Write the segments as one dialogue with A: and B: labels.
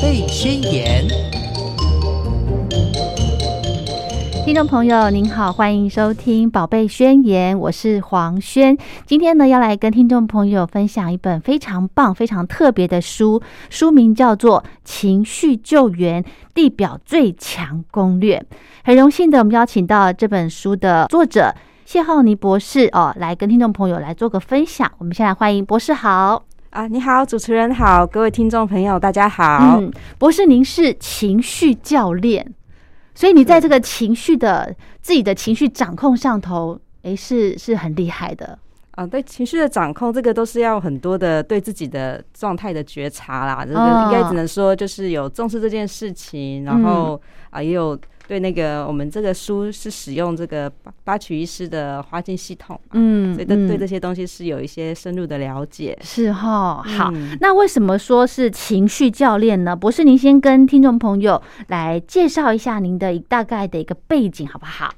A: 贝宣言》。
B: 听众朋友您好，欢迎收听《宝贝宣言》，我是黄轩。今天呢，要来跟听众朋友分享一本非常棒、非常特别的书，书名叫做《情绪救援地表最强攻略》。很荣幸的，我们邀请到这本书的作者谢浩尼博士哦，来跟听众朋友来做个分享。我们先来欢迎博士好
C: 啊！你好，主持人好，各位听众朋友大家好。嗯，
B: 博士您是情绪教练。所以你在这个情绪的自己的情绪掌控上头，哎，是是很厉害的
C: 啊。对情绪的掌控，这个都是要很多的对自己的状态的觉察啦。这个应该只能说就是有重视这件事情，然后啊也有。对那个，我们这个书是使用这个八八曲医师的花镜系统，嗯，所以对对这些东西是有一些深入的了解，
B: 是哈。好，那为什么说是情绪教练呢？博士，您先跟听众朋友来介绍一下您的大概的一个背景，好不好？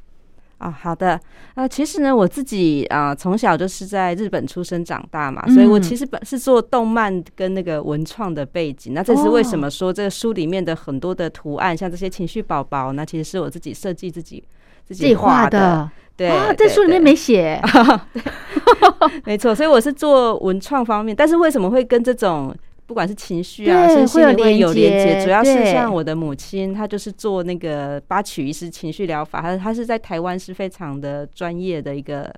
C: 啊，好的。那其实呢，我自己啊，从小就是在日本出生长大嘛，所以我其实本是做动漫跟那个文创的背景。那这是为什么说这个书里面的很多的图案，像这些情绪宝宝，那其实是我自己设计自己
B: 自己画的。
C: 对，
B: 在书里面没写。
C: 没错，所以我是做文创方面，但是为什么会跟这种？不管是情绪啊，身心灵会有连接，主要是像我的母亲，她就是做那个八曲医师情绪疗法，她她是在台湾是非常的专业的一个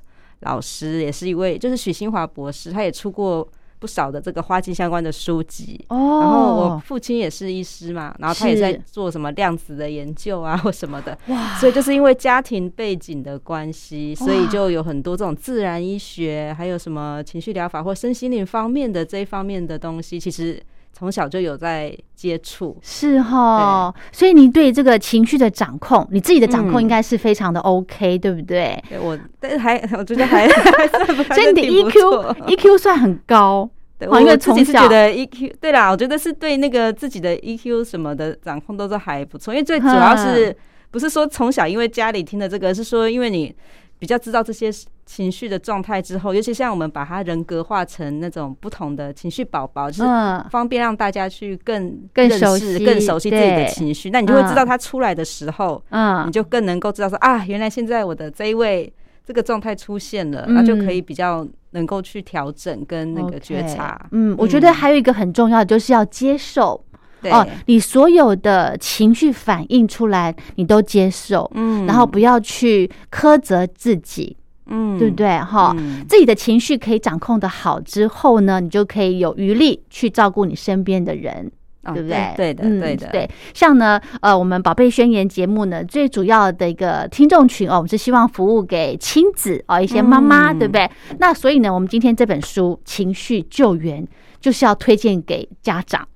C: 老师，也是一位就是许新华博士，他也出过。不少的这个花季相关的书籍。哦，然后我父亲也是医师嘛，然后他也在做什么量子的研究啊或什么的。哇，所以就是因为家庭背景的关系，所以就有很多这种自然医学，还有什么情绪疗法或身心灵方面的这一方面的东西，其实从小就有在接触，
B: 是哈。所以你对这个情绪的掌控，你自己的掌控应该是非常的 OK，对不对？
C: 我但是还我觉得还，
B: 所以你的 EQ EQ 算很高。
C: 我因为自己是觉得 EQ 对啦，我觉得是对那个自己的 EQ 什么的掌控都是还不错。因为最主要是不是说从小因为家里听的这个，是说因为你比较知道这些情绪的状态之后，尤其像我们把它人格化成那种不同的情绪宝宝，就是方便让大家去更
B: 更熟悉、
C: 更熟悉自己的情绪。那你就会知道他出来的时候，嗯，你就更能够知道说啊，原来现在我的这一位。这个状态出现了，那就可以比较能够去调整跟那个觉察。
B: 嗯，我觉得还有一个很重要的就是要接受。哦，你所有的情绪反应出来，你都接受，嗯，然后不要去苛责自己，嗯，对不对？哈，自己的情绪可以掌控的好之后呢，你就可以有余力去照顾你身边的人。对不对？
C: 对的，对的，
B: 对。像呢，呃，我们宝贝宣言节目呢，最主要的一个听众群哦，我们是希望服务给亲子哦，一些妈妈，对不对？那所以呢，我们今天这本书《情绪救援》就是要推荐给家长。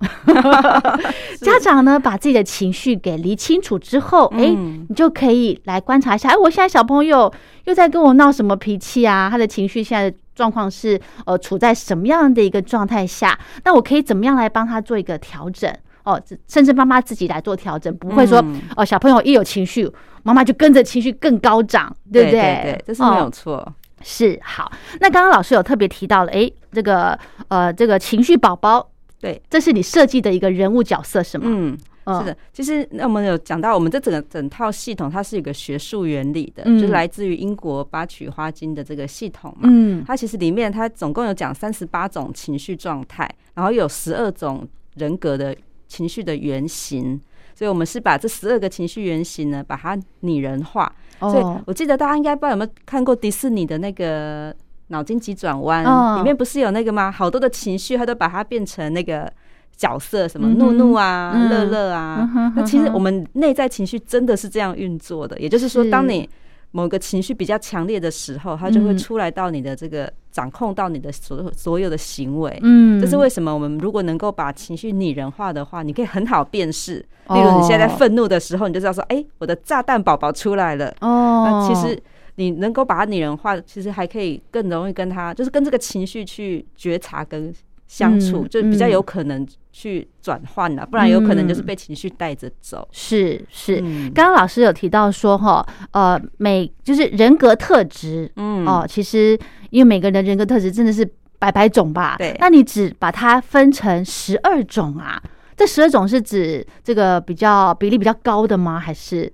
B: 家长呢，把自己的情绪给理清楚之后，哎，你就可以来观察一下，哎，我现在小朋友又在跟我闹什么脾气啊？他的情绪现在。状况是呃处在什么样的一个状态下？那我可以怎么样来帮他做一个调整？哦，甚至妈妈自己来做调整，不会说哦小朋友一有情绪，妈妈就跟着情绪更高涨，对不对？
C: 对，这是没有错。
B: 是好。那刚刚老师有特别提到了，哎，这个呃这个情绪宝宝，
C: 对，
B: 这是你设计的一个人物角色是吗？
C: 嗯。是的，其实那我们有讲到，我们这整个整套系统它是有个学术原理的，就是来自于英国八曲花精的这个系统嘛。嗯，它其实里面它总共有讲三十八种情绪状态，然后有十二种人格的情绪的原型，所以我们是把这十二个情绪原型呢，把它拟人化。所以我记得大家应该不知道有没有看过迪士尼的那个脑筋急转弯，里面不是有那个吗？好多的情绪，它都把它变成那个。角色什么怒怒啊，乐乐啊，那其实我们内在情绪真的是这样运作的。也就是说，当你某个情绪比较强烈的时候，它就会出来到你的这个掌控到你的所所有的行为。嗯，这是为什么？我们如果能够把情绪拟人化的话，你可以很好辨识。例如，你现在愤怒的时候，你就知道说，哎，我的炸弹宝宝出来了。哦，那其实你能够把它拟人化，其实还可以更容易跟他，就是跟这个情绪去觉察跟。相处就比较有可能去转换了，不然有可能就是被情绪带着走。
B: 是是，刚刚老师有提到说哈，呃，每就是人格特质，嗯哦，其实因为每个人人格特质真的是百百种吧？
C: 对，
B: 那你只把它分成十二种啊？这十二种是指这个比较比例比较高的吗？还是？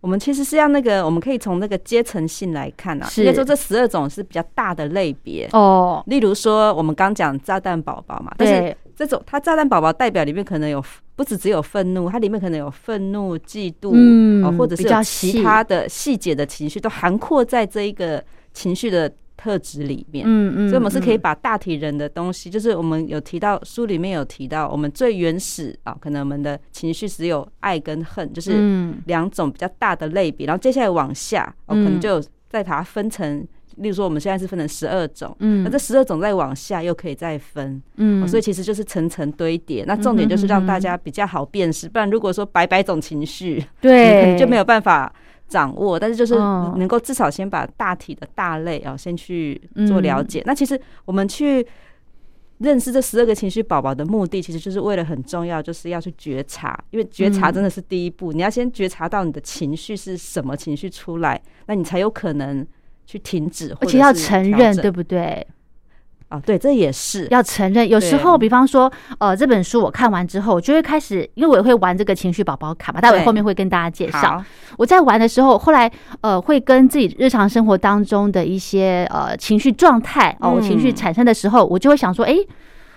C: 我们其实是要那个，我们可以从那个阶层性来看啊。应该说这十二种是比较大的类别哦。例如说，我们刚讲炸弹宝宝嘛，但是这种它炸弹宝宝代表里面可能有不止只有愤怒，它里面可能有愤怒、嫉妒，嗯，或者是其他的细节的情绪都涵括在这一个情绪的。特质里面，嗯嗯，所以我们是可以把大体人的东西，就是我们有提到书里面有提到，我们最原始啊，可能我们的情绪只有爱跟恨，就是两种比较大的类别，然后接下来往下，哦，可能就再把它分成，例如说我们现在是分成十二种，嗯，那这十二种再往下又可以再分，嗯，所以其实就是层层堆叠，那重点就是让大家比较好辨识，不然如果说百百种情绪，
B: 对，
C: 就没有办法。掌握，但是就是能够至少先把大体的大类啊，先去做了解。那其实我们去认识这十二个情绪宝宝的目的，其实就是为了很重要，就是要去觉察。因为觉察真的是第一步，你要先觉察到你的情绪是什么情绪出来，那你才有可能去停止，而
B: 且要承认，对不对？
C: 啊，对，这也是
B: 要承认。有时候，比方说，呃，这本书我看完之后，我就会开始，因为我也会玩这个情绪宝宝卡嘛，待会后面会跟大家介绍。我在玩的时候，后来呃，会跟自己日常生活当中的一些呃情绪状态哦，我情绪产生的时候，我就会想说，哎，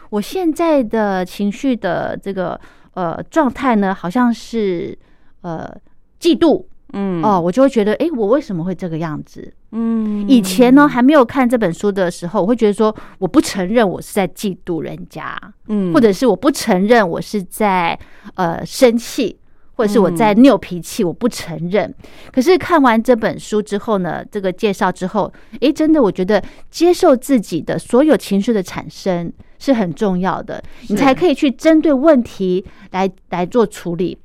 B: 我现在的情绪的这个呃状态呢，好像是呃嫉妒。嗯哦，我就会觉得，哎，我为什么会这个样子？嗯，以前呢还没有看这本书的时候，我会觉得说，我不承认我是在嫉妒人家，嗯，或者是我不承认我是在呃生气，或者是我在拗脾气，我不承认。可是看完这本书之后呢，这个介绍之后，哎，真的，我觉得接受自己的所有情绪的产生是很重要的，你才可以去针对问题来来做处理。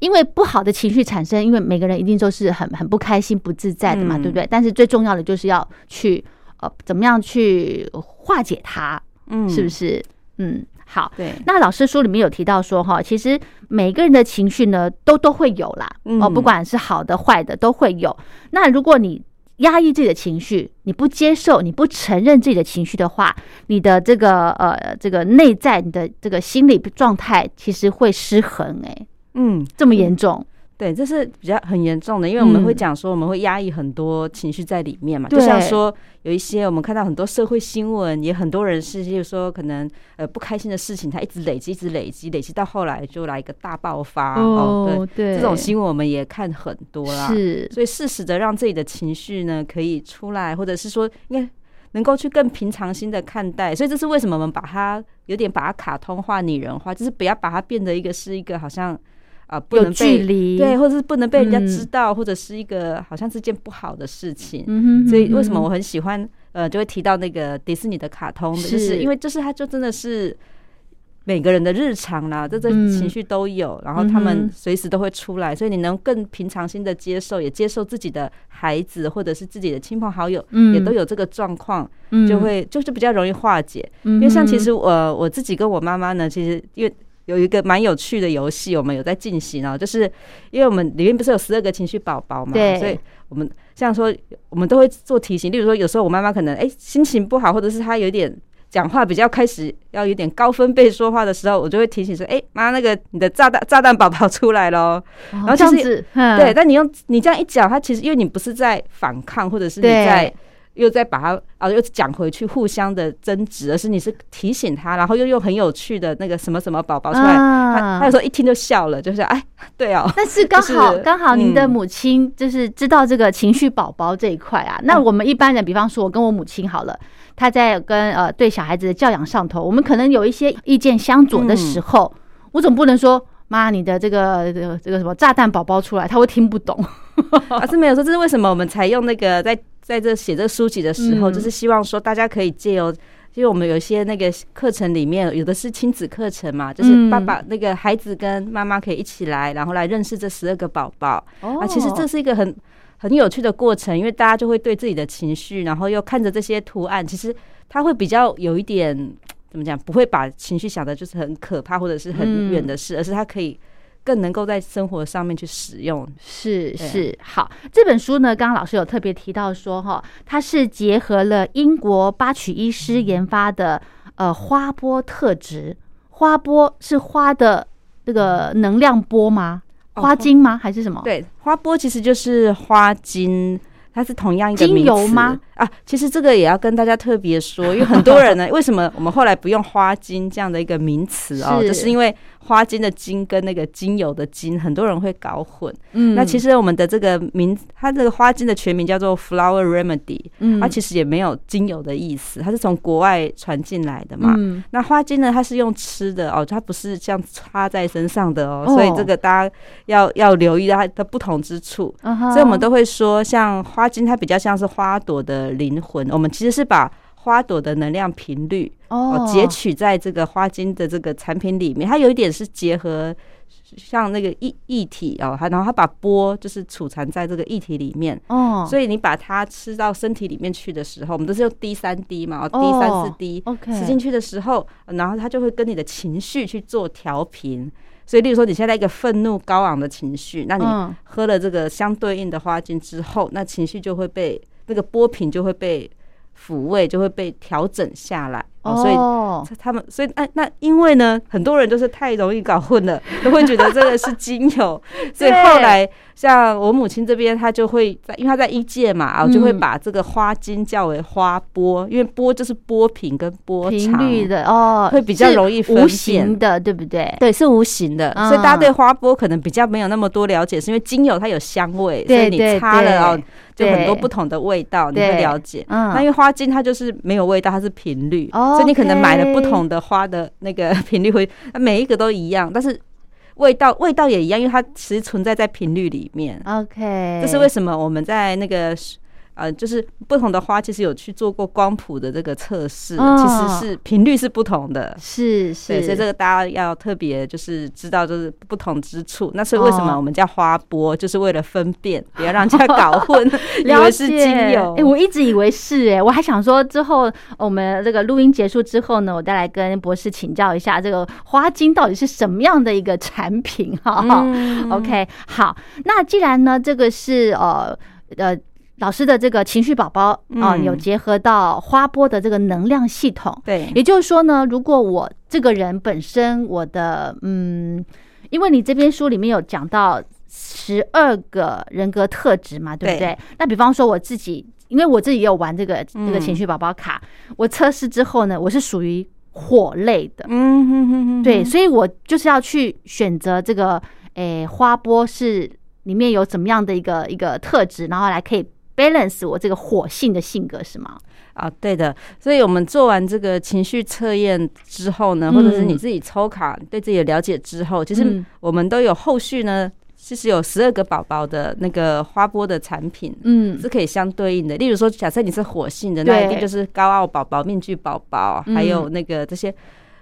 B: 因为不好的情绪产生，因为每个人一定都是很很不开心、不自在的嘛，对不对？但是最重要的就是要去呃，怎么样去化解它，嗯，是不是？嗯，好。
C: 对。
B: 那老师书里面有提到说，哈，其实每个人的情绪呢，都都会有啦，哦，不管是好的、坏的，都会有。那如果你压抑自己的情绪，你不接受、你不承认自己的情绪的话，你的这个呃，这个内在你的这个心理状态其实会失衡，哎。嗯，这么严重？
C: 对，这是比较很严重的，因为我们会讲说，我们会压抑很多情绪在里面嘛。就像说，有一些我们看到很多社会新闻，也很多人是，就是说，可能呃不开心的事情，他一直累积，一直累积，累积到后来就来一个大爆发。哦，对，这种新闻我们也看很多啦。
B: 是，
C: 所以适时的让自己的情绪呢可以出来，或者是说，应该能够去更平常心的看待。所以这是为什么我们把它有点把它卡通化、拟人化，就是不要把它变得一个是一个好像。啊，不能被对，或者是不能被人家知道，或者是一个好像是件不好的事情。所以为什么我很喜欢呃，就会提到那个迪士尼的卡通，就是因为就是它就真的是每个人的日常啦，这这情绪都有，然后他们随时都会出来，所以你能更平常心的接受，也接受自己的孩子或者是自己的亲朋好友，也都有这个状况，就会就是比较容易化解。因为像其实我我自己跟我妈妈呢，其实因为。有一个蛮有趣的游戏，我们有在进行哦，就是因为我们里面不是有十二个情绪宝宝嘛，所以我们像说，我们都会做提醒。例如说，有时候我妈妈可能哎心情不好，或者是她有点讲话比较开始要有点高分贝说话的时候，我就会提醒说，哎妈，那个你的炸弹炸弹宝宝出来喽。
B: 然后就是
C: 对，但你用你这样一讲，他其实因为你不是在反抗，或者是你在。又再把它啊，又讲回去，互相的争执，而是你是提醒他，然后又用很有趣的那个什么什么宝宝出来，他他有时候一听就笑了，就是哎，对哦。
B: 但是刚好刚好您的母亲就是知道这个情绪宝宝这一块啊。那我们一般人，比方说我跟我母亲好了，她在跟呃对小孩子的教养上头，我们可能有一些意见相左的时候，我总不能说妈，你的这个这个这个什么炸弹宝宝出来，他会听不懂。
C: 而 是没有说，这是为什么我们才用那个在。在这写这书籍的时候，就是希望说大家可以借由，因为我们有些那个课程里面有的是亲子课程嘛，就是爸爸那个孩子跟妈妈可以一起来，然后来认识这十二个宝宝。啊，其实这是一个很很有趣的过程，因为大家就会对自己的情绪，然后又看着这些图案，其实他会比较有一点怎么讲，不会把情绪想的就是很可怕或者是很远的事，而是他可以。更能够在生活上面去使用，
B: 是是好。这本书呢，刚刚老师有特别提到说，哈，它是结合了英国八曲医师研发的呃花波特质花波是花的这个能量波吗？花精吗？还是什么？
C: 对，花波其实就是花精。它是同样一个
B: 精油吗？
C: 啊，其实这个也要跟大家特别说，因为很多人呢，为什么我们后来不用花精这样的一个名词哦？就是因为。花精的精跟那个精油的精，很多人会搞混。嗯，那其实我们的这个名，它这个花精的全名叫做 Flower Remedy。嗯，它其实也没有精油的意思，它是从国外传进来的嘛。嗯，那花精呢，它是用吃的哦，它不是像插在身上的哦，所以这个大家要要留意它的不同之处。所以我们都会说，像花精，它比较像是花朵的灵魂。我们其实是把花朵的能量频率哦，截取在这个花精的这个产品里面，它有一点是结合像那个液液体哦，它然后它把波就是储藏在这个液体里面。哦，所以你把它吃到身体里面去的时候，我们都是用滴三滴嘛，哦滴三四滴，OK，吃进去的时候，然后它就会跟你的情绪去做调频，所以例如说你现在一个愤怒高昂的情绪，那你喝了这个相对应的花精之后，那情绪就会被那个波频就会被。抚慰就会被调整下来，所以他们所以那那因为呢，很多人都是太容易搞混了，都会觉得这个是精油，所以后来像我母亲这边，她就会在，因为她在一届嘛啊，就会把这个花精叫为花波，因为波就是波频跟波
B: 频率的哦，
C: 会比较容易
B: 无形的，对不对？
C: 对，是无形的，所以大家对花波可能比较没有那么多了解，是因为精油它有香味，所以你擦了哦。就很多不同的味道，你会了解。嗯那因为花精它就是没有味道，它是频率，所以你可能买了不同的花的那个 频率会，每一个都一样，但是味道味道也一样，因为它其实存在在频率里面。
B: OK，
C: 这是为什么我们在那个。呃，就是不同的花，其实有去做过光谱的这个测试，其实是频率是不同的，
B: 是是，
C: 所以这个大家要特别就是知道，就是不同之处。那所以为什么我们叫花波，就是为了分辨，不要让人家搞 混，以为是精油。
B: 哎，我一直以为是，哎，我还想说之后我们这个录音结束之后呢，我再来跟博士请教一下，这个花精到底是什么样的一个产品？哈，OK，好，那既然呢，这个是呃呃。老师的这个情绪宝宝啊，有结合到花波的这个能量系统。
C: 对，
B: 也就是说呢，如果我这个人本身我的嗯，因为你这边书里面有讲到十二个人格特质嘛，对不对？那比方说我自己，因为我自己也有玩这个这个情绪宝宝卡，我测试之后呢，我是属于火类的。嗯哼哼哼，对，所以我就是要去选择这个诶花波是里面有怎么样的一个一个特质，然后来可以。Balance 我这个火性的性格是吗？
C: 啊，对的。所以我们做完这个情绪测验之后呢，或者是你自己抽卡对自己的了解之后，其实我们都有后续呢，其实有十二个宝宝的那个花波的产品，嗯，是可以相对应的。例如说，假设你是火性的，那一定就是高傲宝宝、面具宝宝，还有那个这些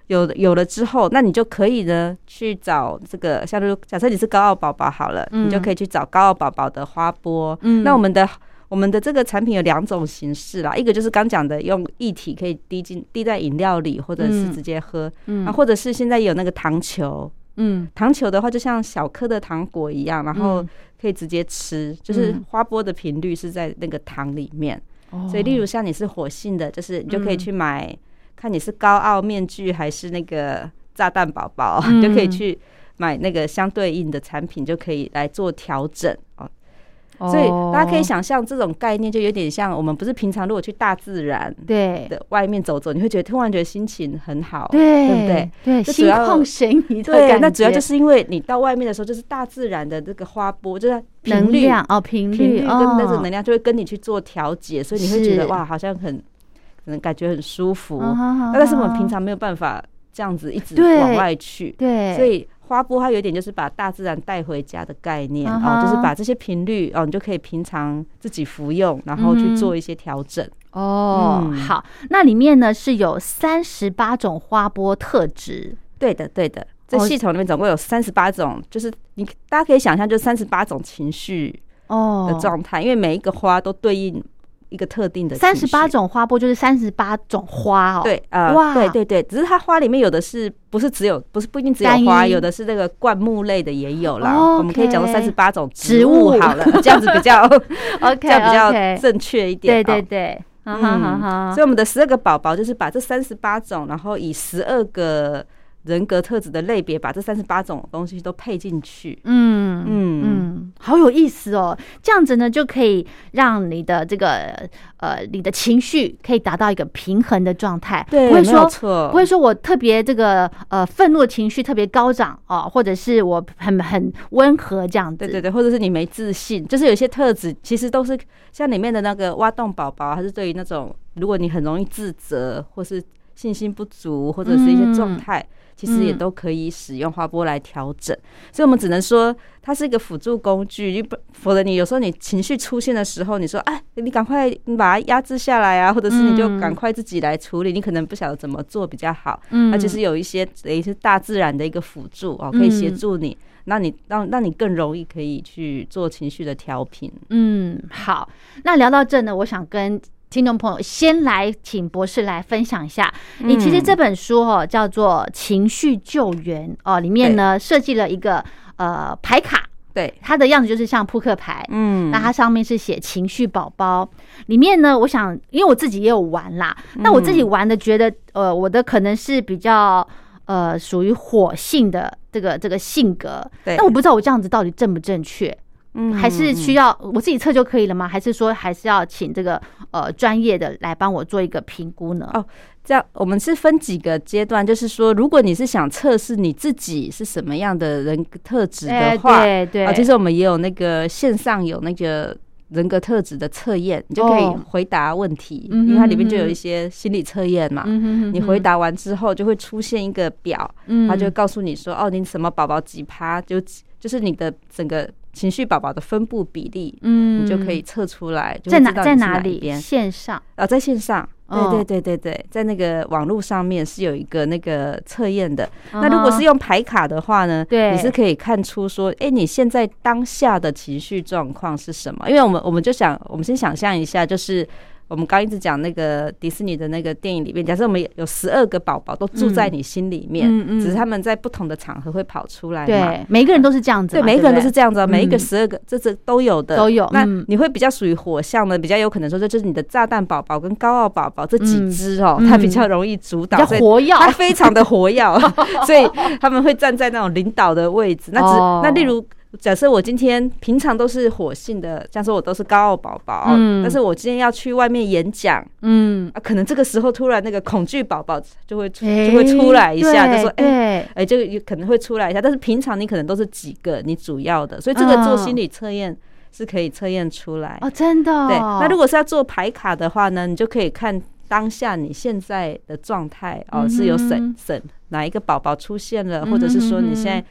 C: 有有了之后，那你就可以呢去找这个，像如假设你是高傲宝宝好了，你就可以去找高傲宝宝的花波。嗯，那我们的。我们的这个产品有两种形式啦，一个就是刚讲的用液体可以滴进滴在饮料里，或者是直接喝，啊，或者是现在有那个糖球，嗯，糖球的话就像小颗的糖果一样，然后可以直接吃，就是花波的频率是在那个糖里面，所以例如像你是火性的，就是你就可以去买，看你是高傲面具还是那个炸弹宝宝，就可以去买那个相对应的产品，就可以来做调整哦。所以大家可以想象，这种概念就有点像我们不是平常如果去大自然
B: 对
C: 的外面走走，你会觉得突然觉得心情很好，
B: 对
C: 不对？
B: 对，心旷神怡的
C: 对，那主要就是因为你到外面的时候，就是大自然的这个花波，就是
B: 能量哦，频率
C: 跟那个能量就会跟你去做调节，所以你会觉得哇，好像很可能感觉很舒服。那但是我们平常没有办法这样子一直往外去，
B: 对，
C: 所以。花波它有点就是把大自然带回家的概念哦，就是把这些频率哦，你就可以平常自己服用，然后去做一些调整
B: 哦。好，那里面呢是有三十八种花波特质，
C: 对的，对的。这系统里面总共有三十八种，就是你大家可以想象，就三十八种情绪哦的状态，因为每一个花都对应。一个特定的
B: 三十八种花波就是三十八种花哦，
C: 对呃，哇，对对对，只是它花里面有的是不是只有不是不一定只有花，有的是那个灌木类的也有啦。我们可以讲说三十八种植物好了，这样子比较
B: OK，
C: 这样比较正确一点。
B: 对对对，嗯，
C: 所以我们的十二个宝宝就是把这三十八种，然后以十二个人格特质的类别，把这三十八种东西都配进去。嗯
B: 嗯嗯，好有意思哦。这样子呢，就可以让你的这个呃，你的情绪可以达到一个平衡的状态。
C: 对，
B: 不会说，不会说我特别这个呃愤怒情绪特别高涨哦，或者是我很很温和这样子。
C: 对对对，或者是你没自信，就是有些特质其实都是像里面的那个挖洞宝宝，还是对于那种如果你很容易自责或是信心不足或者是一些状态。其实也都可以使用花波来调整，所以我们只能说它是一个辅助工具。你不，否则你有时候你情绪出现的时候，你说哎，你赶快你把它压制下来啊，或者是你就赶快自己来处理，你可能不晓得怎么做比较好。嗯，那其实有一些等于是大自然的一个辅助哦，可以协助你，让你让让你更容易可以去做情绪的调频。
B: 嗯，好，那聊到这呢，我想跟。听众朋友，先来请博士来分享一下。你其实这本书哦，叫做《情绪救援》哦，里面呢设计了一个呃牌卡，
C: 对。
B: 它的样子就是像扑克牌，嗯，那它上面是写“情绪宝宝”。里面呢，我想因为我自己也有玩啦，那我自己玩的觉得呃，我的可能是比较呃属于火性的这个这个性格，
C: 对，
B: 那我不知道我这样子到底正不正确。嗯，还是需要我自己测就可以了吗？还是说还是要请这个呃专业的来帮我做一个评估呢？
C: 哦，这样我们是分几个阶段，就是说，如果你是想测试你自己是什么样的人格特质的话，
B: 对对，
C: 啊，其实我们也有那个线上有那个人格特质的测验，你就可以回答问题，因为它里面就有一些心理测验嘛。你回答完之后，就会出现一个表，它就告诉你说，哦，你什么宝宝几趴，就就是你的整个。情绪宝宝的分布比例，嗯，你就可以测出来，
B: 在哪在哪里边？线上
C: 啊，在线上，对对对对对，在那个网络上面是有一个那个测验的。那如果是用牌卡的话呢，
B: 对，
C: 你是可以看出说，哎，你现在当下的情绪状况是什么？因为我们我们就想，我们先想象一下，就是。我们刚一直讲那个迪士尼的那个电影里面，假设我们有十二个宝宝都住在你心里面，只是他们在不同的场合会跑出来。
B: 对，每个人都是这样子。
C: 对，每一个人都是这样子，每一个十二个，这这都有的，
B: 都有。
C: 那你会比较属于火象的，比较有可能说，这就是你的炸弹宝宝跟高傲宝宝这几只哦，它比较容易主导，
B: 活跃，
C: 它非常的活跃，所以他们会站在那种领导的位置。那只那例如。假设我今天平常都是火性的，像说我都是高傲宝宝，嗯，但是我今天要去外面演讲，嗯，啊，可能这个时候突然那个恐惧宝宝就会就会出来一下，就说，哎，哎，就有可能会出来一下，但是平常你可能都是几个你主要的，所以这个做心理测验是可以测验出来。
B: 哦，真的。
C: 对，那如果是要做牌卡的话呢，你就可以看当下你现在的状态哦，是有省省哪一个宝宝出现了，或者是说你现在。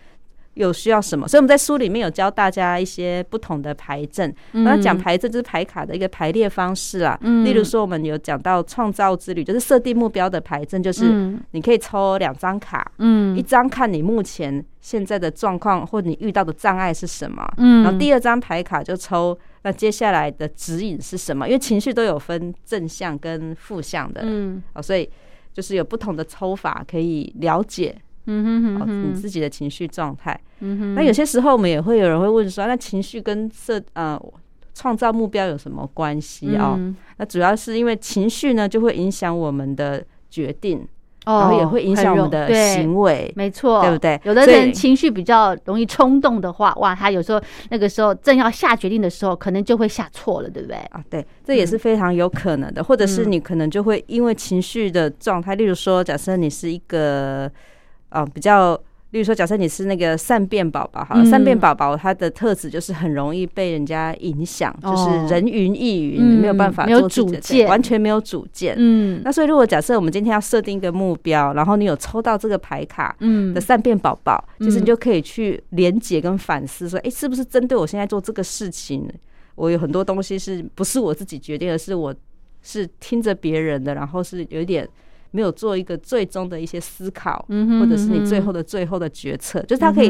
C: 有需要什么？所以我们在书里面有教大家一些不同的牌阵。那讲牌阵就是牌卡的一个排列方式啦。例如说，我们有讲到创造之旅，就是设定目标的牌阵，就是你可以抽两张卡，嗯，一张看你目前现在的状况或你遇到的障碍是什么，嗯，然后第二张牌卡就抽那接下来的指引是什么？因为情绪都有分正向跟负向的，嗯，哦，所以就是有不同的抽法可以了解。嗯哼哼，你自己的情绪状态。嗯哼，那有些时候我们也会有人会问说，那情绪跟设呃创造目标有什么关系啊？那主要是因为情绪呢，就会影响我们的决定，然后也会影响我们的行为。
B: 没错，
C: 对不对？
B: 有的人情绪比较容易冲动的话，哇，他有时候那个时候正要下决定的时候，可能就会下错了，对不对？
C: 啊，对，这也是非常有可能的。或者是你可能就会因为情绪的状态，例如说，假设你是一个。啊，比较，例如说，假设你是那个善变宝宝，好，善变宝宝它的特质就是很容易被人家影响，就是人云亦云，没有办法，
B: 没有主见，
C: 完全没有主见。嗯，那所以如果假设我们今天要设定一个目标，然后你有抽到这个牌卡，嗯，的善变宝宝，就是你就可以去连接跟反思，说，哎，是不是针对我现在做这个事情，我有很多东西是不是我自己决定的，是我是听着别人的，然后是有点。没有做一个最终的一些思考，或者是你最后的最后的决策，就是它可以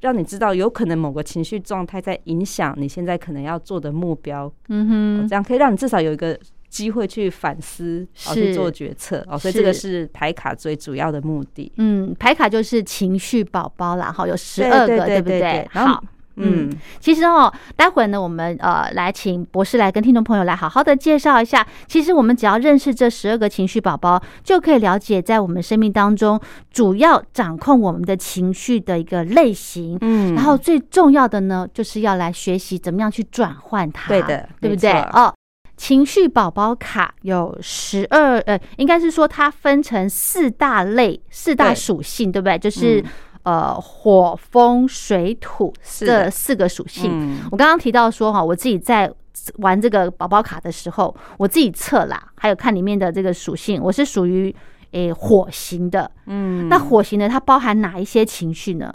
C: 让你知道，有可能某个情绪状态在影响你现在可能要做的目标。嗯哼，这样可以让你至少有一个机会去反思，去做决策。哦，所以这个是牌卡最主要的目的。
B: 嗯，牌卡就是情绪宝宝啦，哈，有十二个，对不对？好。嗯，其实哦，待会呢，我们呃来请博士来跟听众朋友来好好的介绍一下。其实我们只要认识这十二个情绪宝宝，就可以了解在我们生命当中主要掌控我们的情绪的一个类型。嗯，然后最重要的呢，就是要来学习怎么样去转换它。
C: 对的，
B: 对不对？哦。情绪宝宝卡有十二，呃，应该是说它分成四大类、四大属性，对不对？就是呃，火、风、水、土这四个属性。我刚刚提到说哈，我自己在玩这个宝宝卡的时候，我自己测啦，还有看里面的这个属性，我是属于诶火型的。嗯，那火型的它包含哪一些情绪呢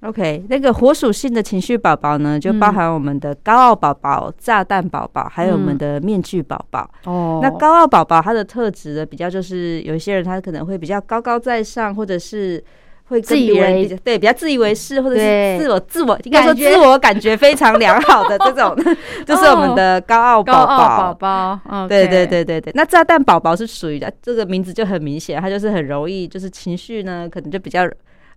C: ？OK，那个火属性的情绪宝宝呢，就包含我们的高傲宝宝、炸弹宝宝，还有我们的面具宝宝。哦，那高傲宝宝它的特质呢，比较就是有一些人他可能会比较高高在上，或者是会
B: 自以为
C: 对比较自以为是，或者是自我自我应该说自我感觉非常良好的这种，就是我们的高傲宝
B: 宝。宝宝，
C: 对对对对对。那炸弹宝宝是属于的，这个名字就很明显，他就是很容易，就是情绪呢可能就比较。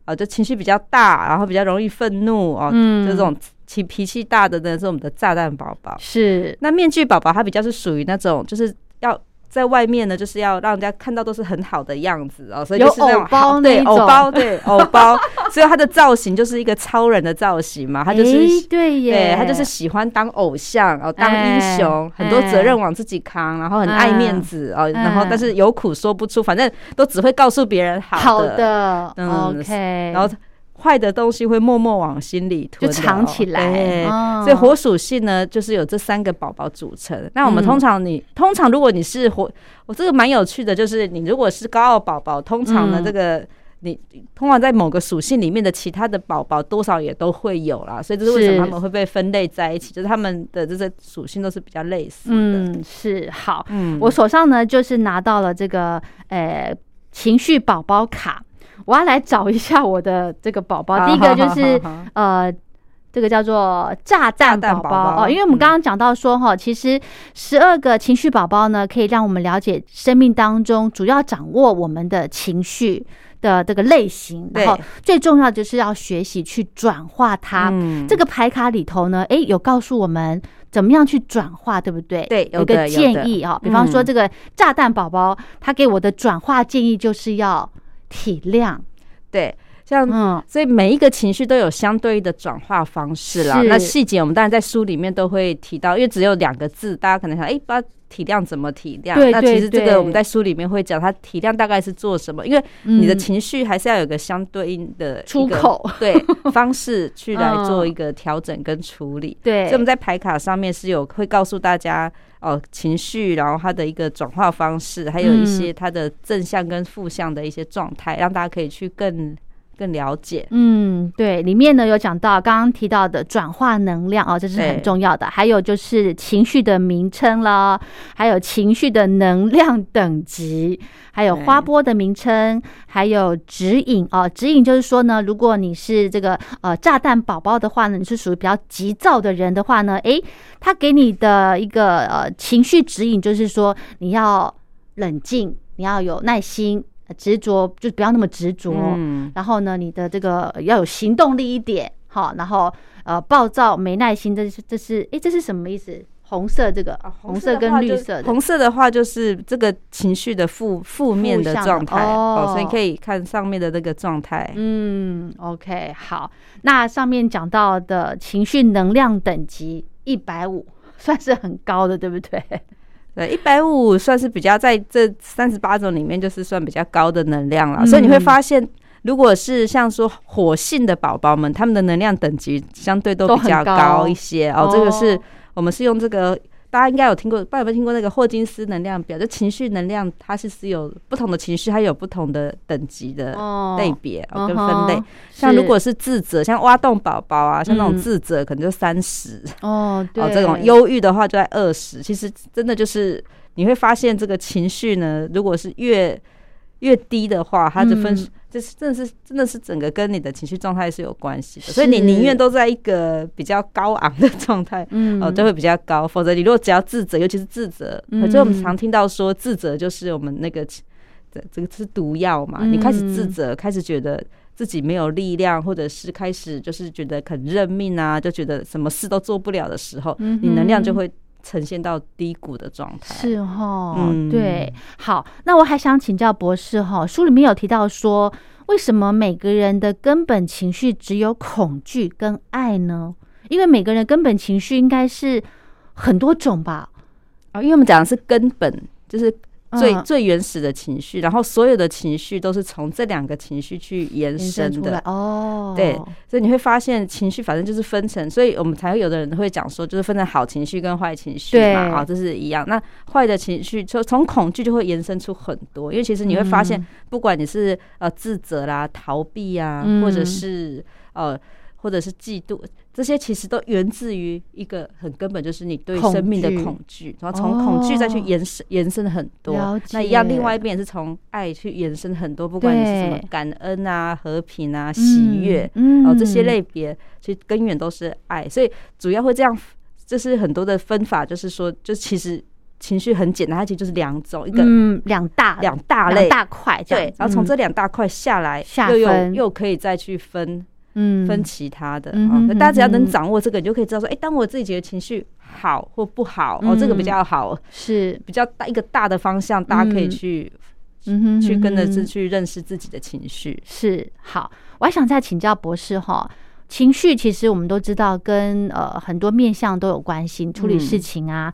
C: 啊，就情绪比较大，然后比较容易愤怒哦，就这种脾脾气大的呢，是我们的炸弹宝宝。
B: 是，
C: 那面具宝宝它比较是属于那种，就是要。在外面呢，就是要让人家看到都是很好的样子哦，所以就是那种
B: 包
C: 对偶包对偶包，所以他的造型就是一个超人的造型嘛，他就是
B: 对耶，
C: 他就是喜欢当偶像哦，当英雄，很多责任往自己扛，然后很爱面子哦，然后但是有苦说不出，反正都只会告诉别人好
B: 的，OK，
C: 然后。坏的东西会默默往心里吞，
B: 就藏起来。
C: 所以火属性呢，就是有这三个宝宝组成。那我们通常，你通常如果你是火，我这个蛮有趣的，就是你如果是高傲宝宝，通常呢，这个你通常在某个属性里面的其他的宝宝，多少也都会有啦。所以这是为什么他们会被分类在一起，就是他们的这些属性都是比较类似的。
B: 嗯，是好。嗯，我手上呢就是拿到了这个呃情绪宝宝卡。我要来找一下我的这个宝宝。第一个就是呃，这个叫做炸弹宝宝哦，因为我们刚刚讲到说哈，其实十二个情绪宝宝呢，可以让我们了解生命当中主要掌握我们的情绪的这个类型，然后最重要就是要学习去转化它。这个牌卡里头呢，哎，有告诉我们怎么样去转化，对不对？
C: 对，
B: 有个建议哈，比方说这个炸弹宝宝，他给我的转化建议就是要。体谅，
C: 对，像嗯，所以每一个情绪都有相对的转化方式啦。那细节我们当然在书里面都会提到，因为只有两个字，大家可能想，哎，不知道体谅怎么体谅？那其实这个我们在书里面会讲，他体谅大概是做什么？因为你的情绪还是要有个相对应的
B: 出口，
C: 对方式去来做一个调整跟处理。
B: 对，
C: 所以我们在牌卡上面是有会告诉大家。哦，情绪，然后它的一个转化方式，还有一些它的正向跟负向的一些状态，让大家可以去更更了解。
B: 嗯，对，里面呢有讲到刚刚提到的转化能量哦，这是很重要的。还有就是情绪的名称了，还有情绪的能量等级。还有花波的名称，还有指引哦。指引就是说呢，如果你是这个呃炸弹宝宝的话呢，你是属于比较急躁的人的话呢，诶，他给你的一个呃情绪指引就是说，你要冷静，你要有耐心，执着就不要那么执着。嗯。然后呢，你的这个要有行动力一点，好。然后呃，暴躁没耐心，这是这是哎，这是什么意思？红色这个，红色跟绿色，
C: 红色的话就是这个情绪的负负面的状态哦，所以可以看上面的那个状态。
B: 嗯，OK，好，那上面讲到的情绪能量等级一百五，算是很高的，对不对？
C: 对，一百五算是比较在这三十八种里面，就是算比较高的能量了。所以你会发现，如果是像说火性的宝宝们，他们的能量等级相对都比较高一些哦。这个是。我们是用这个，大家应该有听过，不知道有没有听过那个霍金斯能量表？就情绪能量，它是是有不同的情绪，它有不同的等级的类别跟分类。像如果是自责，像挖洞宝宝啊，像那种自责，可能就三十
B: 哦。
C: 哦，这种忧郁的话就在二十。其实真的就是你会发现，这个情绪呢，如果是越越低的话，它的分。就是真的是真的是整个跟你的情绪状态是有关系的，所以你宁愿都在一个比较高昂的 状态，嗯，哦，都会比较高。否则你如果只要自责，尤其是自责，所以我们常听到说自责就是我们那个这这个是毒药嘛。你开始自责，开始觉得自己没有力量，或者是开始就是觉得很认命啊，就觉得什么事都做不了的时候，你能量就会呈现到低谷的状态。
B: 是哈，对。好，那我还想请教博士哈，书里面有提到说，为什么每个人的根本情绪只有恐惧跟爱呢？因为每个人根本情绪应该是很多种吧？
C: 啊，因为我们讲的是根本，就是。最最原始的情绪，然后所有的情绪都是从这两个情绪去延伸的
B: 哦。
C: 对，所以你会发现情绪反正就是分成，所以我们才会有的人会讲说，就是分成好情绪跟坏情绪嘛。啊，这是一样。那坏的情绪就从恐惧就会延伸出很多，因为其实你会发现，不管你是呃自责啦、逃避啊，或者是呃。或者是嫉妒，这些其实都源自于一个很根本，就是你对生命的恐惧，然后从恐惧再去延伸延伸很多。那一样，另外一边也是从爱去延伸很多，不管你是什么感恩啊、和平啊、喜悦，然后这些类别，其实根源都是爱。所以主要会这样，这是很多的分法，就是说，就其实情绪很简单，它其实就是两种，一个
B: 两大
C: 两大类
B: 大块，
C: 对，然后从这两大块下来，又又又可以再去分。嗯，分其他的啊，那大家只要能掌握这个，你就可以知道说，哎，当我自己觉得情绪好或不好，哦，这个比较好，
B: 是。
C: 比较大一个大的方向，大家可以去，嗯哼，去跟着是去认识自己的情绪。
B: 是好，我还想再请教博士哈，情绪其实我们都知道跟呃很多面向都有关系，处理事情啊，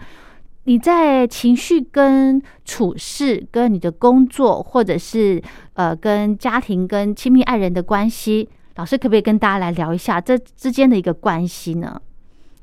B: 你在情绪跟处事、跟你的工作，或者是呃跟家庭、跟亲密爱人的关系。老师可不可以跟大家来聊一下这之间的一个关系呢？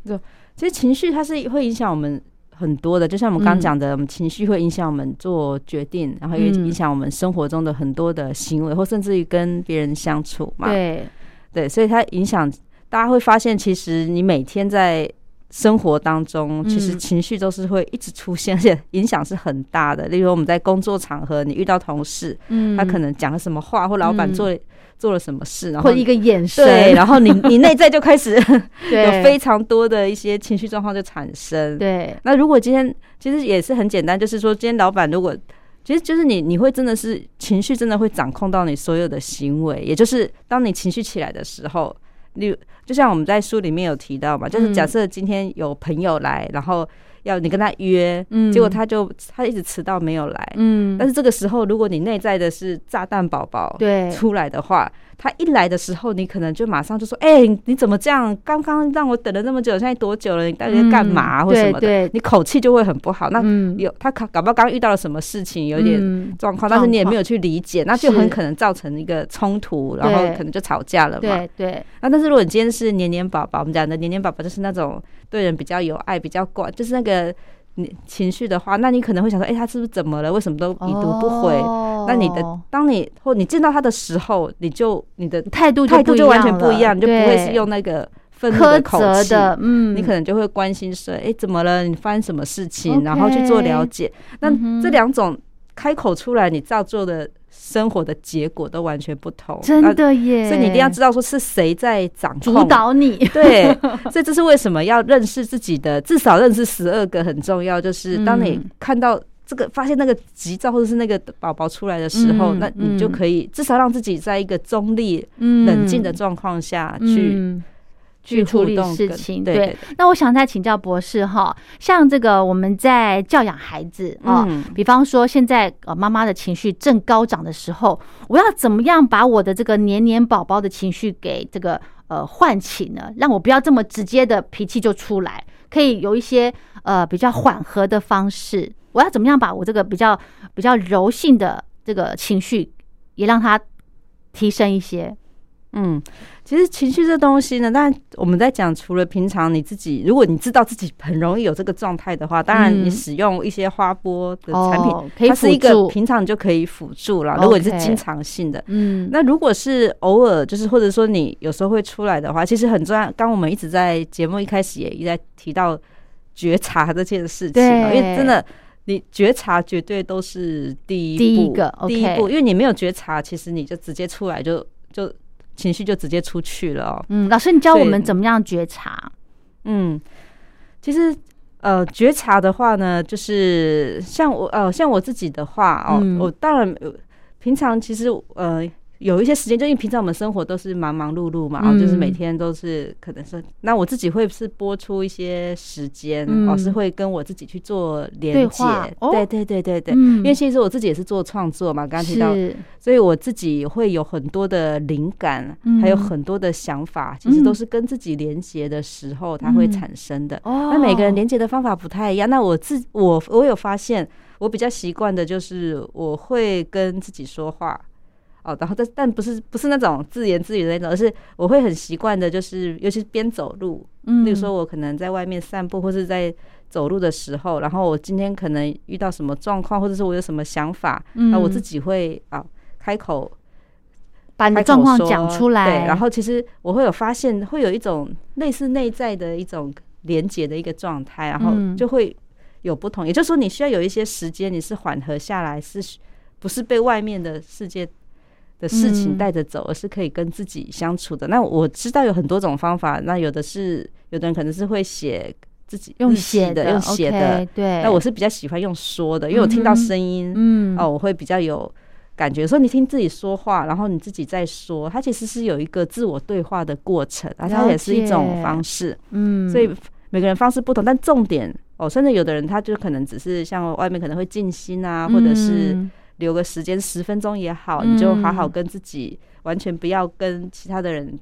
C: 就其实情绪它是会影响我们很多的，就像我们刚刚讲的，我们情绪会影响我们做决定，然后也影响我们生活中的很多的行为，或甚至于跟别人相处嘛。
B: 对
C: 对，所以它影响大家会发现，其实你每天在生活当中，其实情绪都是会一直出现，而且影响是很大的。例如我们在工作场合，你遇到同事，嗯，他可能讲了什么话，或老板做。做了什么事，然后
B: 一个眼神，
C: 对，然后你你内在就开始 有非常多的一些情绪状况就产生。
B: 对，
C: 那如果今天其实也是很简单，就是说今天老板如果其实就是你你会真的是情绪真的会掌控到你所有的行为，也就是当你情绪起来的时候，你就像我们在书里面有提到嘛，就是假设今天有朋友来，然后。要你跟他约，嗯结果他就他一直迟到没有来。嗯，但是这个时候，如果你内在的是炸弹宝宝，
B: 对
C: 出来的话。他一来的时候，你可能就马上就说：“哎，你怎么这样？刚刚让我等了那么久，现在多久了？你到底在干嘛？或什么的？你口气就会很不好。那有他搞搞不好刚遇到了什么事情，有点状况，但是你也没有去理解，那就很可能造成一个冲突，然后可能就吵架了嘛。
B: 对对。
C: 那但是如果你今天是年年宝宝，我们讲的年年宝宝就是那种对人比较有爱、比较乖，就是那个。你情绪的话，那你可能会想说，哎，他是不是怎么了？为什么都已读不回？那你的，当你或你见到他的时候，你就你的
B: 态度
C: 态度就完全不一样，你就不会是用那个愤怒的口气，
B: 嗯，
C: 你可能就会关心说，哎，怎么了？你发生什么事情？然后去做了解。那这两种开口出来，你照做的。生活的结果都完全不同，
B: 真的耶！
C: 所以你一定要知道说是谁在掌控、
B: 主导你。
C: 对，所以这是为什么要认识自己的，至少认识十二个很重要。就是当你看到这个、发现那个急躁或者是那个宝宝出来的时候，那你就可以至少让自己在一个中立、冷静的状况下去。
B: 去处理事情，对。那我想再请教博士哈，像这个我们在教养孩子啊，比方说现在呃妈妈的情绪正高涨的时候，我要怎么样把我的这个黏黏宝宝的情绪给这个呃唤起呢？让我不要这么直接的脾气就出来，可以有一些呃比较缓和的方式。我要怎么样把我这个比较比较柔性的这个情绪也让它提升一些？
C: 嗯。其实情绪这东西呢，但我们在讲，除了平常你自己，如果你知道自己很容易有这个状态的话，当然你使用一些花波的产品，它是一个平常就可以辅助了。如果你是经常性的，嗯，那如果是偶尔，就是或者说你有时候会出来的话，其实很重要。刚我们一直在节目一开始也一直在提到觉察这件事情，因为真的，你觉察绝对都是第一
B: 第一个
C: 第一步，因为你没有觉察，其实你就直接出来就就。情绪就直接出去了。
B: 嗯，老师，你教我们怎么样觉察？
C: 嗯，其实呃，觉察的话呢，就是像我呃，像我自己的话哦，我当然平常其实呃，有一些时间，就因为平常我们生活都是忙忙碌碌嘛，然后就是每天都是可能是，那我自己会是播出一些时间，哦，是会跟我自己去做连接，对对对对对，因为其实我自己也是做创作嘛，刚刚提到，所以我自己会有很多的灵感，还有很多的想法，其实都是跟自己连接的时候它会产生的。那每个人连接的方法不太一样，那我自我我有发现，我比较习惯的就是我会跟自己说话。哦，然后但但不是不是那种自言自语的那种，而是我会很习惯的，就是尤其是边走路，嗯，例如说我可能在外面散步或是在走路的时候，然后我今天可能遇到什么状况，或者是我有什么想法，那我自己会啊开口
B: 把你的状况讲出来，
C: 对，然后其实我会有发现，会有一种类似内在的一种连接的一个状态，然后就会有不同，也就是说你需要有一些时间，你是缓和下来，是不是被外面的世界。的事情带着走，而是可以跟自己相处的。那我知道有很多种方法，那有的是有的人可能是会写自己
B: 用写
C: 的，用写的。
B: 对，
C: 那我是比较喜欢用说的，因为我听到声音，嗯，哦，我会比较有感觉。说你听自己说话，然后你自己在说，它其实是有一个自我对话的过程，而它也是一种方式。嗯，所以每个人方式不同，但重点哦，甚至有的人他就可能只是像外面可能会静心啊，或者是。留个时间十分钟也好，你就好好跟自己，完全不要跟其他的人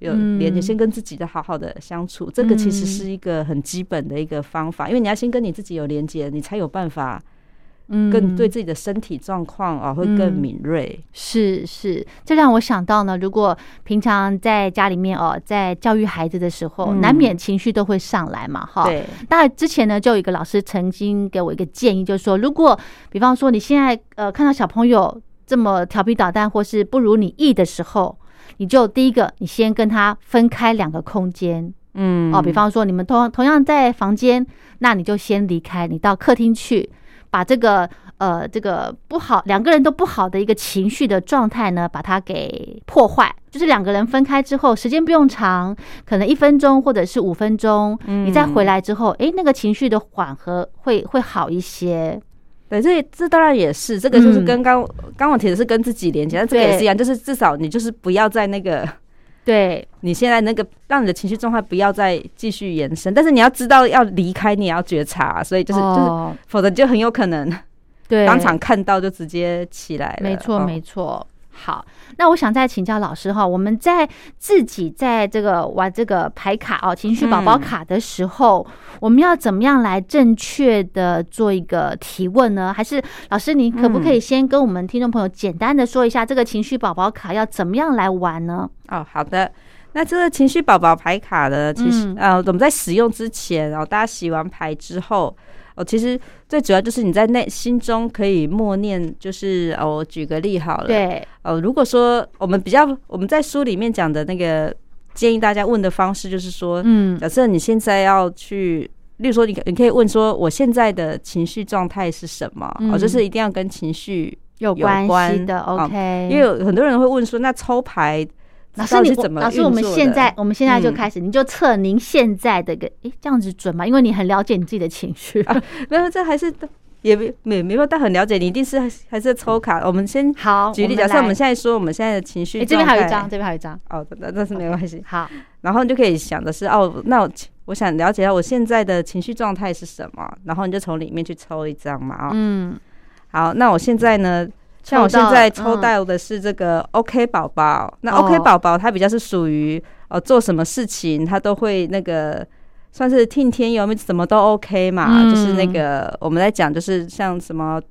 C: 有连接，先跟自己的好好的相处。这个其实是一个很基本的一个方法，因为你要先跟你自己有连接，你才有办法。嗯，更对自己的身体状况啊，会更敏锐。
B: 是是，这让我想到呢，如果平常在家里面哦，在教育孩子的时候，难免情绪都会上来嘛，哈。
C: 对。
B: 那之前呢，就有一个老师曾经给我一个建议，就是说，如果比方说你现在呃看到小朋友这么调皮捣蛋，或是不如你意的时候，你就第一个，你先跟他分开两个空间。嗯。哦，比方说你们同同样在房间，那你就先离开，你到客厅去。把这个呃，这个不好，两个人都不好的一个情绪的状态呢，把它给破坏。就是两个人分开之后，时间不用长，可能一分钟或者是五分钟，你再回来之后，哎，那个情绪的缓和会会好一些。
C: 对，这这当然也是，这个就是跟刚刚我提的是跟自己连接，但这个也是一样，就是至少你就是不要在那个。
B: 对
C: 你现在那个让你的情绪状态不要再继续延伸，但是你要知道要离开，你也要觉察，所以就是就是，否则就很有可能，
B: 对，
C: 当场看到就直接起来了。
B: 没错，没错。好，那我想再请教老师哈，我们在自己在这个玩这个牌卡哦，情绪宝宝卡的时候，我们要怎么样来正确的做一个提问呢？还是老师，你可不可以先跟我们听众朋友简单的说一下这个情绪宝宝卡要怎么样来玩呢？
C: 哦，好的。那这个情绪宝宝牌卡呢，其实呃，我们在使用之前，然后大家洗完牌之后。哦，其实最主要就是你在内心中可以默念，就是哦，我举个例好了。
B: 对。
C: 哦，如果说我们比较我们在书里面讲的那个建议大家问的方式，就是说，嗯，假设你现在要去，例如说，你你可以问说，我现在的情绪状态是什么？哦，就是一定要跟情绪
B: 有关系的。OK。
C: 因为有很多人会问说，那抽牌。
B: 老师，你老师，我们现在我们现在就开始，你就测您现在的个，哎，这样子准吗？因为你很了解你自己的情绪
C: 啊。没有，这还是也没没没有，但很了解你，一定是还是抽卡。我们先
B: 好
C: 举例，假设我们现在说我们现在的情绪，
B: 这边还有一张，这边还有一张。
C: 哦，那那是没关系。
B: 好，
C: 然后你就可以想的是，哦，那我我想了解一下我现在的情绪状态是什么，然后你就从里面去抽一张嘛。啊，嗯，好，那我现在呢？像我现在抽到的是这个 OK 宝宝，那 OK 宝宝它比较是属于呃做什么事情它都会那个算是听天由命，什么都 OK 嘛，就是那个我们在讲就是像什么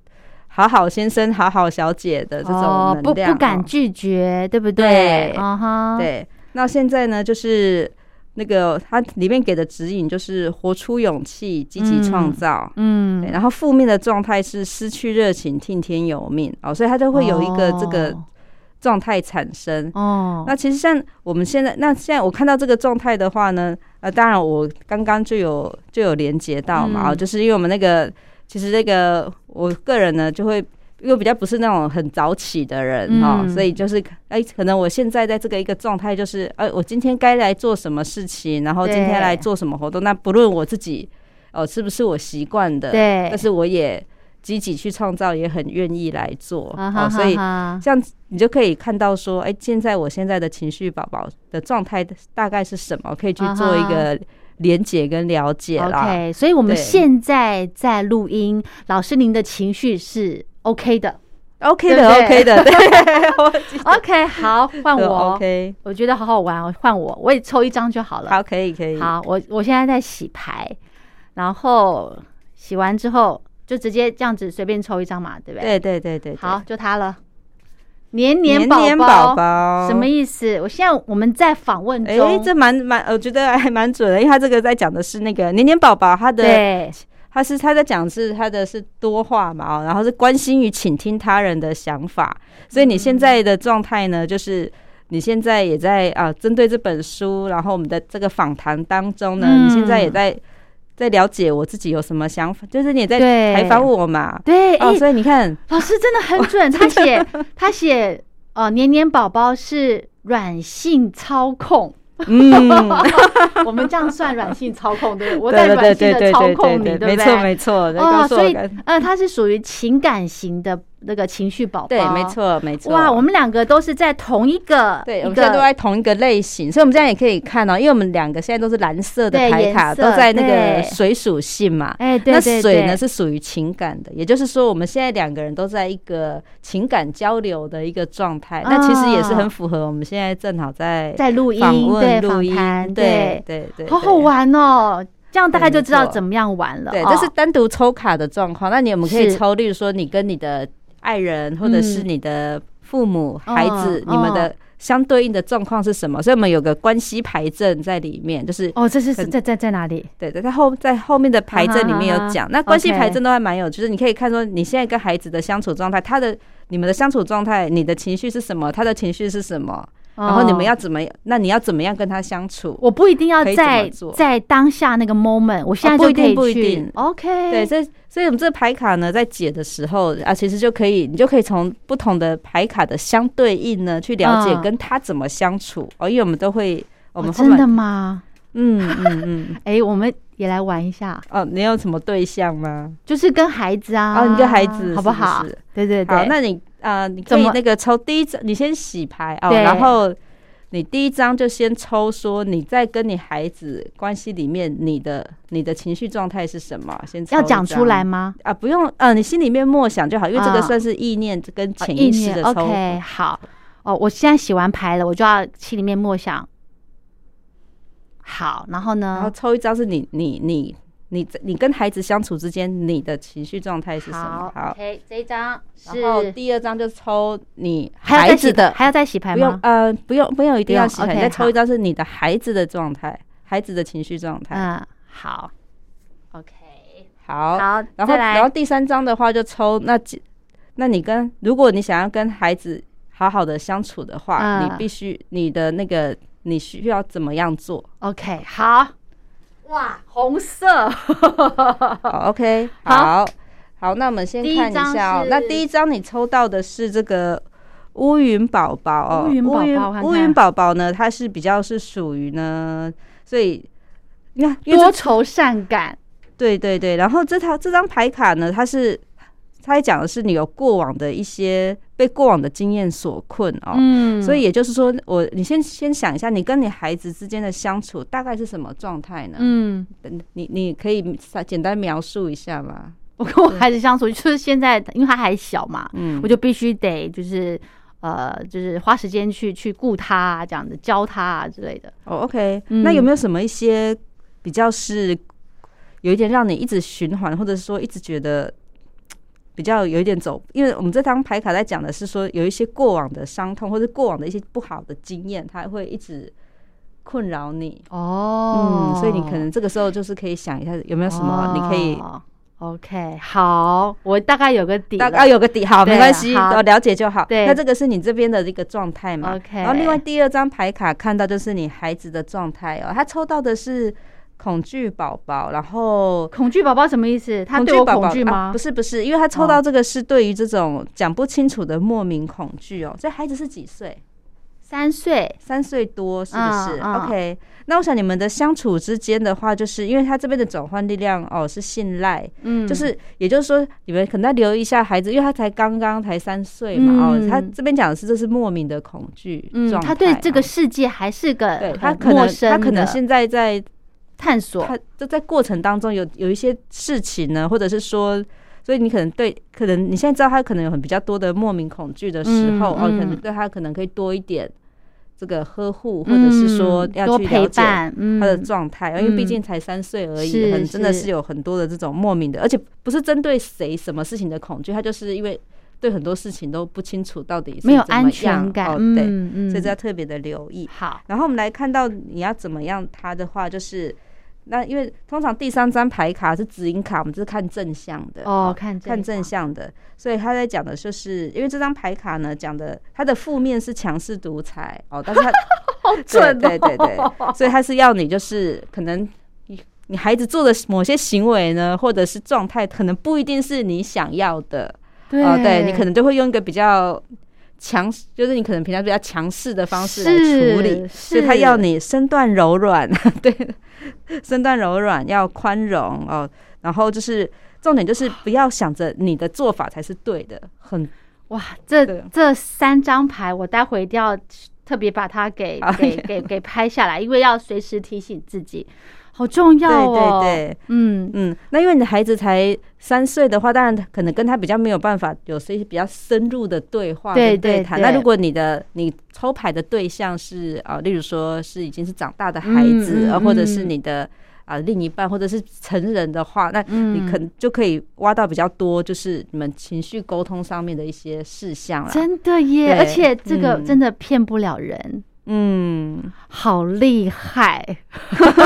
C: 好好先生、好好小姐的这种能
B: 量，不不敢拒绝，对不对？啊哈，
C: 对。那现在呢，就是。那个它里面给的指引就是活出勇气，积极创造，嗯，然后负面的状态是失去热情，听天由命。哦，所以它就会有一个这个状态产生。哦。那其实像我们现在，那现在我看到这个状态的话呢，呃，当然我刚刚就有就有连接到嘛，哦，就是因为我们那个其实那个我个人呢就会。因为比较不是那种很早起的人哈，所以就是哎，可能我现在在这个一个状态，就是哎，我今天该来做什么事情，然后今天来做什么活动。那不论我自己哦是不是我习惯的，
B: 对，
C: 但是我也积极去创造，也很愿意来做。哦，所以这样你就可以看到说，哎，现在我现在的情绪宝宝的状态大概是什么，可以去做一个连接跟了解了。
B: OK，所以我们现在在录音，老师您的情绪是 OK 的。
C: OK 的，OK 的，对，
B: OK，好，换我
C: ，OK，
B: 我觉得好好玩哦，换我，我也抽一张就好了。
C: 好，可以，可以。
B: 好，我我现在在洗牌，然后洗完之后就直接这样子随便抽一张嘛，对不
C: 对？对对对对。
B: 好，就它了。年年宝宝什么意思？我现在我们在访问中，
C: 哎，这蛮蛮，我觉得还蛮准的，因为他这个在讲的是那个年年宝宝，他的。他是他在讲是他的是多话嘛，然后是关心与倾听他人的想法，所以你现在的状态呢，就是你现在也在啊，针对这本书，然后我们的这个访谈当中呢，你现在也在在了解我自己有什么想法，就是你在采访我嘛，
B: 对，
C: 哦，所以你看
B: 老师真的很准，他写他写呃，年年宝宝是软性操控。嗯，我们这样算软性操控对不对？我在软性的操控你，对不对？
C: 没错没错。哦，
B: 所以呃，它是属于情感型的。那个情绪宝宝，
C: 对，没错，没错。
B: 哇，我们两个都是在同一个，
C: 对，我们现在都在同一个类型，所以我们这样也可以看到，因为我们两个现在都是蓝色的牌卡，都在那个水属性嘛。
B: 哎，对，
C: 那水呢是属于情感的，也就是说，我们现在两个人都在一个情感交流的一个状态。那其实也是很符合我们现在正好在
B: 在录音、
C: 对
B: 录音，
C: 对对对，
B: 好好玩哦。这样大概就知道怎么样玩了。
C: 对，这是单独抽卡的状况。那你我们可以抽，例如说你跟你的。爱人或者是你的父母、孩子，你们的相对应的状况是什么？所以我们有个关系牌阵在里面，就是
B: 哦，这是在在在哪里？
C: 对对，在后在后面的牌阵里面有讲。那关系牌阵都还蛮有，就是你可以看说你现在跟孩子的相处状态，他的你们的相处状态，你的情绪是什么？他的情绪是什么？然后你们要怎么？那你要怎么样跟他相处？
B: 我不一定要在在当下那个 moment，我现在就可以
C: 不一定。
B: OK，
C: 对，所以所以我们这个牌卡呢，在解的时候啊，其实就可以，你就可以从不同的牌卡的相对应呢，去了解跟他怎么相处。哦，因为我们都会，我们
B: 真的吗？
C: 嗯嗯嗯。
B: 哎，我们也来玩一下。
C: 哦，你有什么对象吗？
B: 就是跟孩子啊。
C: 哦，你跟孩子
B: 好不好？对对对。
C: 好，那你。啊，你可以那个抽第一张，你先洗牌哦，然后你第一张就先抽说你在跟你孩子关系里面，你的你的情绪状态是什么？先
B: 要讲出来吗？
C: 啊，不用，呃，你心里面默想就好，因为这个算是意念跟潜意识的抽。
B: OK，好，哦，我现在洗完牌了，我就要心里面默想。好，然后呢？
C: 然后抽一张是你你你。你你跟孩子相处之间，你的情绪状态是什么？
B: 好，OK，这一张，
C: 然后第二张就抽你孩子的，
B: 还要再洗牌吗？
C: 不用，呃，不用，不用，一定要洗牌。再抽一张是你的孩子的状态，孩子的情绪状态。
B: 嗯，好，OK，
C: 好，
B: 好，
C: 然后然后第三张的话就抽那几，那你跟如果你想要跟孩子好好的相处的话，你必须你的那个你需要怎么样做
B: ？OK，好。哇，红色，
C: 好，OK，好，好，那我们先看一下哦。那第一张你抽到的是这个乌云宝宝哦，乌
B: 云宝宝，
C: 乌云宝宝呢，它是比较是属于呢，所以你看
B: 多愁善感，
C: 对对对。然后这套这张牌卡呢，它是。他讲的是你有过往的一些被过往的经验所困哦，嗯，所以也就是说，我你先先想一下，你跟你孩子之间的相处大概是什么状态呢？嗯，你你可以简单描述一下吗？
B: 我跟我孩子相处就是现在，因为他还小嘛，嗯，我就必须得就是呃，就是花时间去去顾他啊这样子，教他啊之类的。
C: 哦，OK，那有没有什么一些比较是有一点让你一直循环，或者是说一直觉得？比较有一点走，因为我们这张牌卡在讲的是说，有一些过往的伤痛或者过往的一些不好的经验，它会一直困扰你哦。嗯，所以你可能这个时候就是可以想一下，有没有什么你可以
B: ？OK，好，我大概有个底，
C: 大概有个底，好，没关系，我了解就好。对，那这个是你这边的一个状态嘛
B: ？OK，
C: 然后另外第二张牌卡看到就是你孩子的状态哦，他抽到的是。恐惧宝宝，然后
B: 恐惧宝宝什么意思？他对我恐惧吗？
C: 不是不是，因为他抽到这个是对于这种讲不清楚的莫名恐惧哦。这孩子是几岁？
B: 三岁，
C: 三岁多是不是？OK，那我想你们的相处之间的话，就是因为他这边的转换力量哦是信赖，嗯，就是也就是说你们可能要留意一下孩子，因为他才刚刚才三岁嘛，哦，他这边讲的是这是莫名的恐惧状态，
B: 他对这个世界还是个
C: 对他可能他可能现在在
B: 探索，
C: 他就在过程当中有有一些事情呢，或者是说。所以你可能对，可能你现在知道他可能有很比较多的莫名恐惧的时候，哦，可能对他可能可以多一点这个呵护，或者是说要去了解他的状态，因为毕竟才三岁而已，很真的是有很多的这种莫名的，而且不是针对谁什么事情的恐惧，他就是因为对很多事情都不清楚到底
B: 没有安全感，
C: 对，所以要特别的留意。
B: 好，
C: 然后我们来看到你要怎么样他的话就是。那因为通常第三张牌卡是指引卡，我们就是看正向的
B: 哦，看
C: 看正向的，所以他在讲的就是，因为这张牌卡呢讲的，它的负面是强势独裁哦，但是它
B: 对
C: 对对对，所以他是要你就是可能你你孩子做的某些行为呢，或者是状态，可能不一定是你想要的，对
B: 哦，
C: 对你可能就会用一个比较强，就是你可能平常比较强势的方式来处理，所以他要你身段柔软，对。身段柔软，要宽容哦。然后就是重点，就是不要想着你的做法才是对的。很
B: 哇，这这三张牌，我待会一定要特别把它给给给给拍下来，因为要随时提醒自己。好重要
C: 哦！对对对，嗯嗯。那因为你的孩子才三岁的话，当然可能跟他比较没有办法有些比较深入的对话对对谈。那如果你的你抽牌的对象是啊，例如说是已经是长大的孩子，或者是你的啊另一半，或者是成人的话，那你可能就可以挖到比较多，就是你们情绪沟通上面的一些事项了。
B: 真的耶！而且这个真的骗不了人。嗯，好厉害！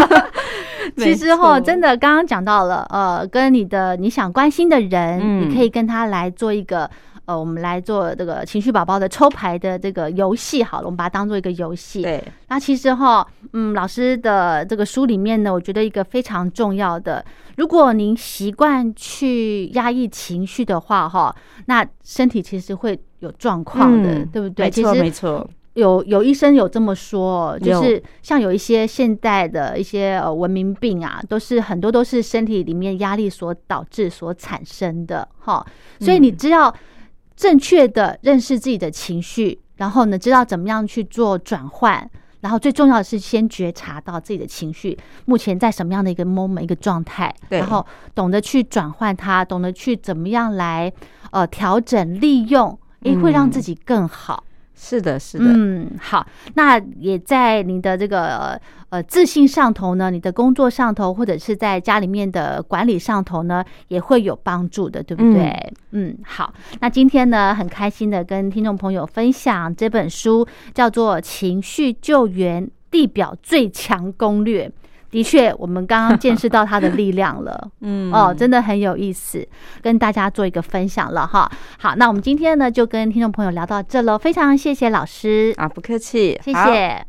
B: 其实哈，真的刚刚讲到了，呃，跟你的你想关心的人，你可以跟他来做一个，呃，我们来做这个情绪宝宝的抽牌的这个游戏。好了，我们把它当做一个游戏。
C: 对，
B: 那其实哈，嗯，老师的这个书里面呢，我觉得一个非常重要的，如果您习惯去压抑情绪的话，哈，那身体其实会有状况的，对不对？
C: 没错，没错。
B: 有有医生有这么说，就是像有一些现代的一些呃文明病啊，都是很多都是身体里面压力所导致所产生的哈。所以你知道正确的认识自己的情绪，然后呢，知道怎么样去做转换，然后最重要的是先觉察到自己的情绪目前在什么样的一个 moment 一个状态，然后懂得去转换它，懂得去怎么样来呃调整利用，诶，会让自己更好。
C: 是的，是的，
B: 嗯，好，那也在你的这个呃自信上头呢，你的工作上头，或者是在家里面的管理上头呢，也会有帮助的，对不对？嗯，好，那今天呢，很开心的跟听众朋友分享这本书，叫做《情绪救援地表最强攻略》。的确，我们刚刚见识到它的力量了，嗯，哦，真的很有意思，跟大家做一个分享了哈。好，那我们今天呢就跟听众朋友聊到这了，非常谢谢老师
C: 啊，不客气，
B: 谢谢。